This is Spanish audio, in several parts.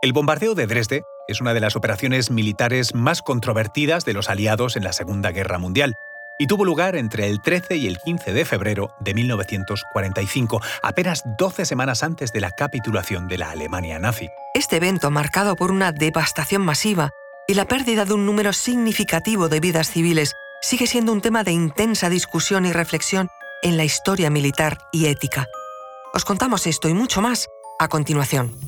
El bombardeo de Dresde es una de las operaciones militares más controvertidas de los aliados en la Segunda Guerra Mundial y tuvo lugar entre el 13 y el 15 de febrero de 1945, apenas 12 semanas antes de la capitulación de la Alemania nazi. Este evento, marcado por una devastación masiva y la pérdida de un número significativo de vidas civiles, sigue siendo un tema de intensa discusión y reflexión en la historia militar y ética. Os contamos esto y mucho más a continuación.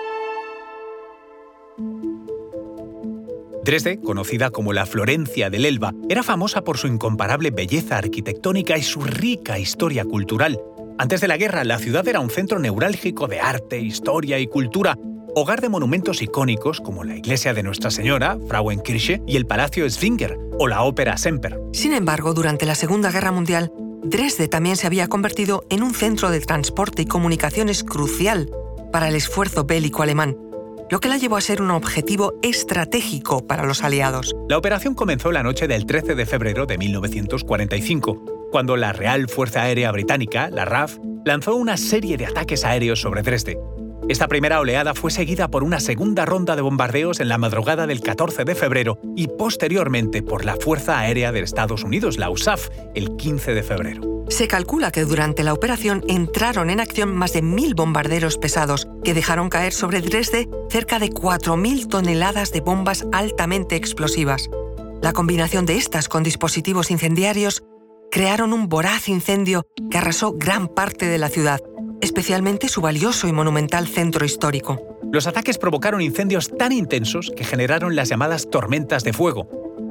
Dresde, conocida como la Florencia del Elba, era famosa por su incomparable belleza arquitectónica y su rica historia cultural. Antes de la guerra, la ciudad era un centro neurálgico de arte, historia y cultura, hogar de monumentos icónicos como la iglesia de Nuestra Señora, Frauenkirche, y el Palacio Swinger o la Ópera Semper. Sin embargo, durante la Segunda Guerra Mundial, Dresde también se había convertido en un centro de transporte y comunicaciones crucial para el esfuerzo bélico alemán lo que la llevó a ser un objetivo estratégico para los aliados. La operación comenzó la noche del 13 de febrero de 1945, cuando la Real Fuerza Aérea Británica, la RAF, lanzó una serie de ataques aéreos sobre Dresde. Esta primera oleada fue seguida por una segunda ronda de bombardeos en la madrugada del 14 de febrero y posteriormente por la Fuerza Aérea de Estados Unidos, la USAF, el 15 de febrero. Se calcula que durante la operación entraron en acción más de mil bombarderos pesados que dejaron caer sobre Dresde cerca de 4.000 toneladas de bombas altamente explosivas. La combinación de estas con dispositivos incendiarios crearon un voraz incendio que arrasó gran parte de la ciudad, especialmente su valioso y monumental centro histórico. Los ataques provocaron incendios tan intensos que generaron las llamadas tormentas de fuego.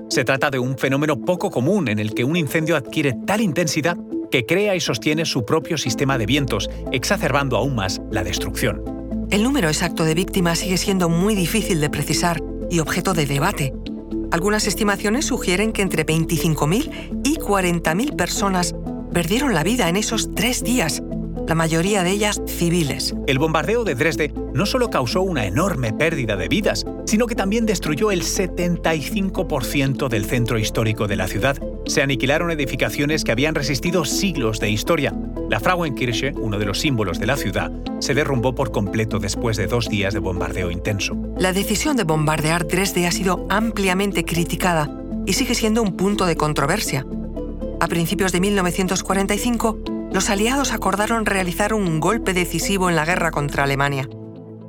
Se trata de un fenómeno poco común en el que un incendio adquiere tal intensidad que crea y sostiene su propio sistema de vientos, exacerbando aún más la destrucción. El número exacto de víctimas sigue siendo muy difícil de precisar y objeto de debate. Algunas estimaciones sugieren que entre 25.000 y 40.000 personas perdieron la vida en esos tres días, la mayoría de ellas civiles. El bombardeo de Dresde no solo causó una enorme pérdida de vidas, sino que también destruyó el 75% del centro histórico de la ciudad. Se aniquilaron edificaciones que habían resistido siglos de historia. La Frauenkirche, uno de los símbolos de la ciudad, se derrumbó por completo después de dos días de bombardeo intenso. La decisión de bombardear Dresde ha sido ampliamente criticada y sigue siendo un punto de controversia. A principios de 1945, los aliados acordaron realizar un golpe decisivo en la guerra contra Alemania.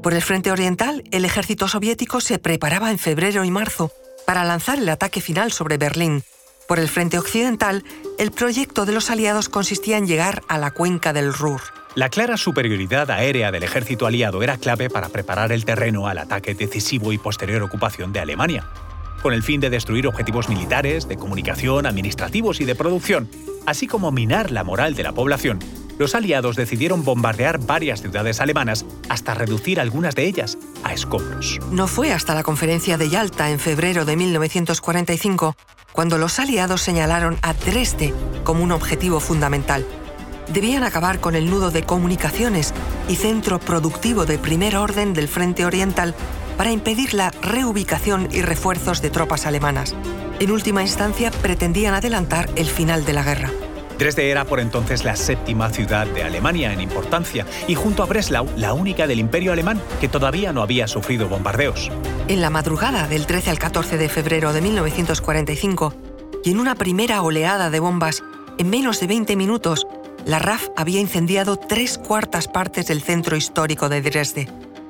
Por el frente oriental, el ejército soviético se preparaba en febrero y marzo para lanzar el ataque final sobre Berlín. Por el frente occidental, el proyecto de los aliados consistía en llegar a la cuenca del Ruhr. La clara superioridad aérea del ejército aliado era clave para preparar el terreno al ataque decisivo y posterior ocupación de Alemania con el fin de destruir objetivos militares, de comunicación, administrativos y de producción, así como minar la moral de la población, los aliados decidieron bombardear varias ciudades alemanas hasta reducir algunas de ellas a escombros. No fue hasta la conferencia de Yalta en febrero de 1945 cuando los aliados señalaron a Dresde como un objetivo fundamental. Debían acabar con el nudo de comunicaciones y centro productivo de primer orden del Frente Oriental para impedir la reubicación y refuerzos de tropas alemanas. En última instancia, pretendían adelantar el final de la guerra. Dresde era por entonces la séptima ciudad de Alemania en importancia y junto a Breslau la única del Imperio alemán que todavía no había sufrido bombardeos. En la madrugada del 13 al 14 de febrero de 1945 y en una primera oleada de bombas, en menos de 20 minutos, la RAF había incendiado tres cuartas partes del centro histórico de Dresde.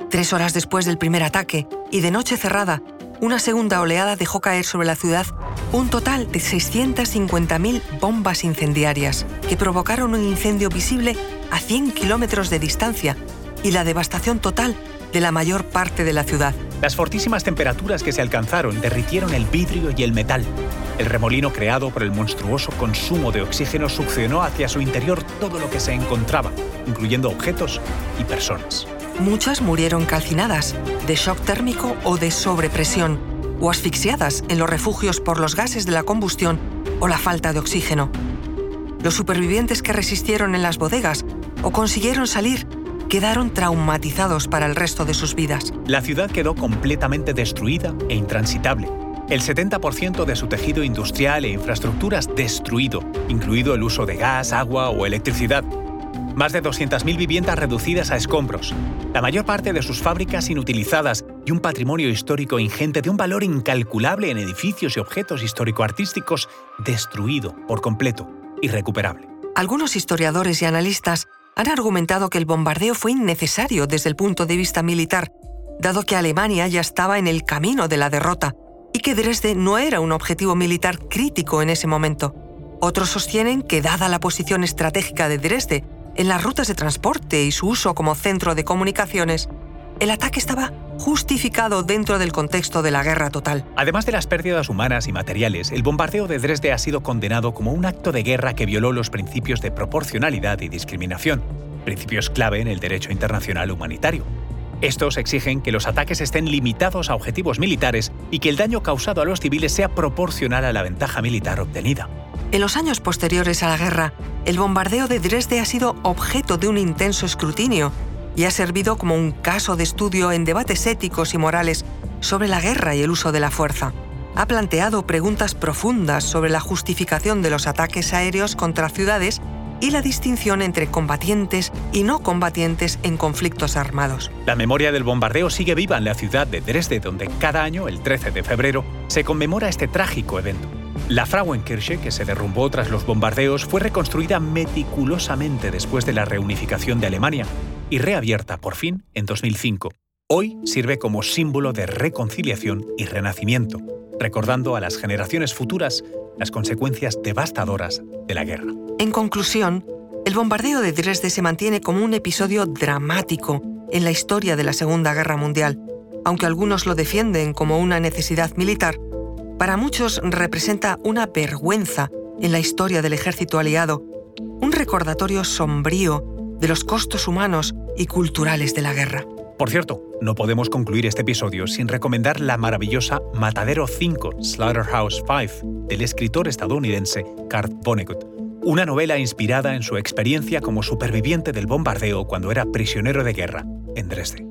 Tres horas después del primer ataque y de noche cerrada, una segunda oleada dejó caer sobre la ciudad un total de 650.000 bombas incendiarias que provocaron un incendio visible a 100 kilómetros de distancia y la devastación total de la mayor parte de la ciudad. Las fortísimas temperaturas que se alcanzaron derritieron el vidrio y el metal. El remolino creado por el monstruoso consumo de oxígeno succionó hacia su interior todo lo que se encontraba, incluyendo objetos y personas. Muchas murieron calcinadas, de shock térmico o de sobrepresión, o asfixiadas en los refugios por los gases de la combustión o la falta de oxígeno. Los supervivientes que resistieron en las bodegas o consiguieron salir quedaron traumatizados para el resto de sus vidas. La ciudad quedó completamente destruida e intransitable. El 70% de su tejido industrial e infraestructuras destruido, incluido el uso de gas, agua o electricidad. Más de 200.000 viviendas reducidas a escombros, la mayor parte de sus fábricas inutilizadas y un patrimonio histórico ingente de un valor incalculable en edificios y objetos histórico-artísticos destruido por completo, irrecuperable. Algunos historiadores y analistas han argumentado que el bombardeo fue innecesario desde el punto de vista militar, dado que Alemania ya estaba en el camino de la derrota y que Dresde no era un objetivo militar crítico en ese momento. Otros sostienen que, dada la posición estratégica de Dresde en las rutas de transporte y su uso como centro de comunicaciones, el ataque estaba justificado dentro del contexto de la guerra total. Además de las pérdidas humanas y materiales, el bombardeo de Dresde ha sido condenado como un acto de guerra que violó los principios de proporcionalidad y discriminación, principios clave en el derecho internacional humanitario. Estos exigen que los ataques estén limitados a objetivos militares y que el daño causado a los civiles sea proporcional a la ventaja militar obtenida. En los años posteriores a la guerra, el bombardeo de Dresde ha sido objeto de un intenso escrutinio y ha servido como un caso de estudio en debates éticos y morales sobre la guerra y el uso de la fuerza. Ha planteado preguntas profundas sobre la justificación de los ataques aéreos contra ciudades y la distinción entre combatientes y no combatientes en conflictos armados. La memoria del bombardeo sigue viva en la ciudad de Dresde, donde cada año, el 13 de febrero, se conmemora este trágico evento. La Frauenkirche, que se derrumbó tras los bombardeos, fue reconstruida meticulosamente después de la reunificación de Alemania y reabierta por fin en 2005. Hoy sirve como símbolo de reconciliación y renacimiento, recordando a las generaciones futuras las consecuencias devastadoras de la guerra. En conclusión, el bombardeo de Dresde se mantiene como un episodio dramático en la historia de la Segunda Guerra Mundial. Aunque algunos lo defienden como una necesidad militar, para muchos representa una vergüenza en la historia del ejército aliado, un recordatorio sombrío de los costos humanos y culturales de la guerra. Por cierto, no podemos concluir este episodio sin recomendar la maravillosa Matadero 5, Slaughterhouse 5, del escritor estadounidense Kurt Vonnegut, una novela inspirada en su experiencia como superviviente del bombardeo cuando era prisionero de guerra en Dresde.